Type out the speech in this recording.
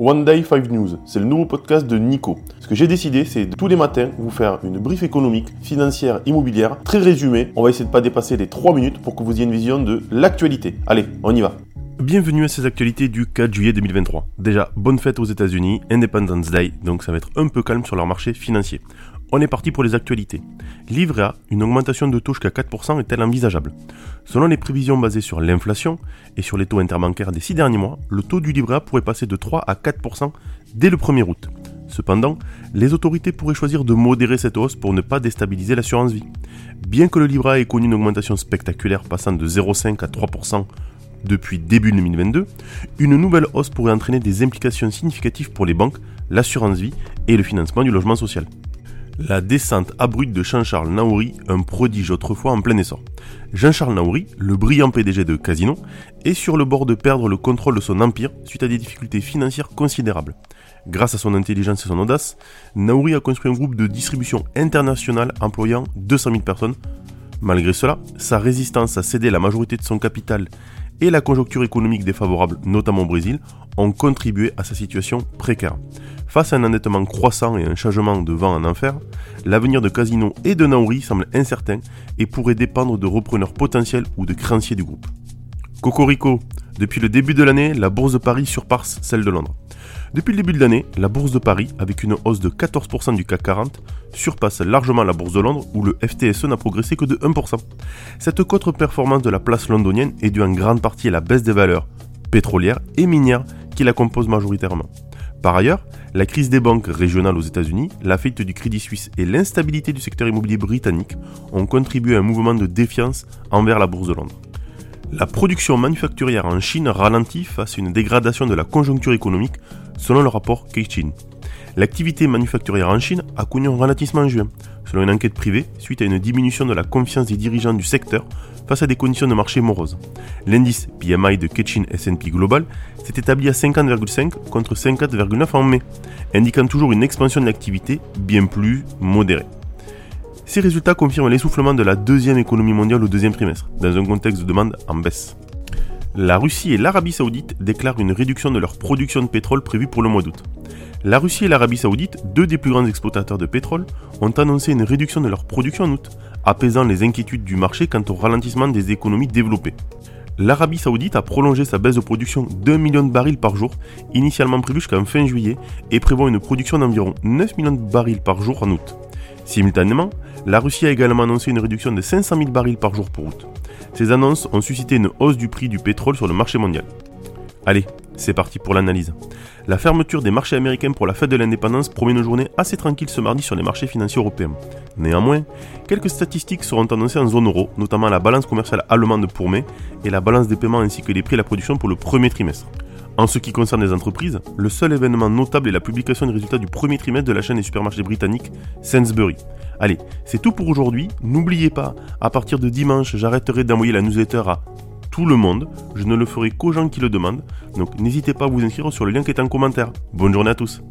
One Day 5 News, c'est le nouveau podcast de Nico. Ce que j'ai décidé, c'est tous les matins vous faire une brief économique, financière, immobilière, très résumée. On va essayer de ne pas dépasser les 3 minutes pour que vous ayez une vision de l'actualité. Allez, on y va. Bienvenue à ces actualités du 4 juillet 2023. Déjà, bonne fête aux États-Unis, Independence Day, donc ça va être un peu calme sur leur marché financier. On est parti pour les actualités. Livret A, une augmentation de taux jusqu'à 4% est-elle envisageable? Selon les prévisions basées sur l'inflation et sur les taux interbancaires des 6 derniers mois, le taux du livret A pourrait passer de 3 à 4% dès le 1er août. Cependant, les autorités pourraient choisir de modérer cette hausse pour ne pas déstabiliser l'assurance vie. Bien que le livret A ait connu une augmentation spectaculaire passant de 0,5 à 3% depuis début 2022, une nouvelle hausse pourrait entraîner des implications significatives pour les banques, l'assurance vie et le financement du logement social. La descente abrupte de Jean-Charles Naouri, un prodige autrefois en plein essor. Jean-Charles Naouri, le brillant PDG de Casino, est sur le bord de perdre le contrôle de son empire suite à des difficultés financières considérables. Grâce à son intelligence et son audace, Naouri a construit un groupe de distribution internationale employant 200 000 personnes. Malgré cela, sa résistance à céder la majorité de son capital et la conjoncture économique défavorable, notamment au Brésil, ont contribué à sa situation précaire. Face à un endettement croissant et un changement de vent en enfer, l'avenir de Casino et de Nauri semble incertain et pourrait dépendre de repreneurs potentiels ou de créanciers du groupe. Cocorico, depuis le début de l'année, la bourse de Paris surpasse celle de Londres. Depuis le début de l'année, la bourse de Paris, avec une hausse de 14% du CAC 40, surpasse largement la bourse de Londres où le FTSE n'a progressé que de 1%. Cette contre-performance de la place londonienne est due en grande partie à la baisse des valeurs pétrolières et minières qui la composent majoritairement. Par ailleurs, la crise des banques régionales aux États-Unis, la faillite du Crédit Suisse et l'instabilité du secteur immobilier britannique ont contribué à un mouvement de défiance envers la bourse de Londres. La production manufacturière en Chine ralentit face à une dégradation de la conjoncture économique selon le rapport Keichin. L'activité manufacturière en Chine a connu un ralentissement en juin, selon une enquête privée, suite à une diminution de la confiance des dirigeants du secteur face à des conditions de marché moroses. L'indice PMI de Ketchin S&P Global s'est établi à 50,5 contre 50,9 en mai, indiquant toujours une expansion de l'activité bien plus modérée. Ces résultats confirment l'essoufflement de la deuxième économie mondiale au deuxième trimestre, dans un contexte de demande en baisse. La Russie et l'Arabie Saoudite déclarent une réduction de leur production de pétrole prévue pour le mois d'août. La Russie et l'Arabie Saoudite, deux des plus grands exploitateurs de pétrole, ont annoncé une réduction de leur production en août, apaisant les inquiétudes du marché quant au ralentissement des économies développées. L'Arabie Saoudite a prolongé sa baisse de production d'un million de barils par jour, initialement prévue jusqu'en fin juillet, et prévoit une production d'environ 9 millions de barils par jour en août. Simultanément, la Russie a également annoncé une réduction de 500 000 barils par jour pour août. Ces annonces ont suscité une hausse du prix du pétrole sur le marché mondial. Allez, c'est parti pour l'analyse. La fermeture des marchés américains pour la fête de l'indépendance promet une journée assez tranquille ce mardi sur les marchés financiers européens. Néanmoins, quelques statistiques seront annoncées en zone euro, notamment la balance commerciale allemande pour mai et la balance des paiements ainsi que les prix et la production pour le premier trimestre. En ce qui concerne les entreprises, le seul événement notable est la publication des résultats du premier trimestre de la chaîne des supermarchés britanniques Sainsbury. Allez, c'est tout pour aujourd'hui. N'oubliez pas, à partir de dimanche, j'arrêterai d'envoyer la newsletter à tout le monde. Je ne le ferai qu'aux gens qui le demandent. Donc n'hésitez pas à vous inscrire sur le lien qui est en commentaire. Bonne journée à tous.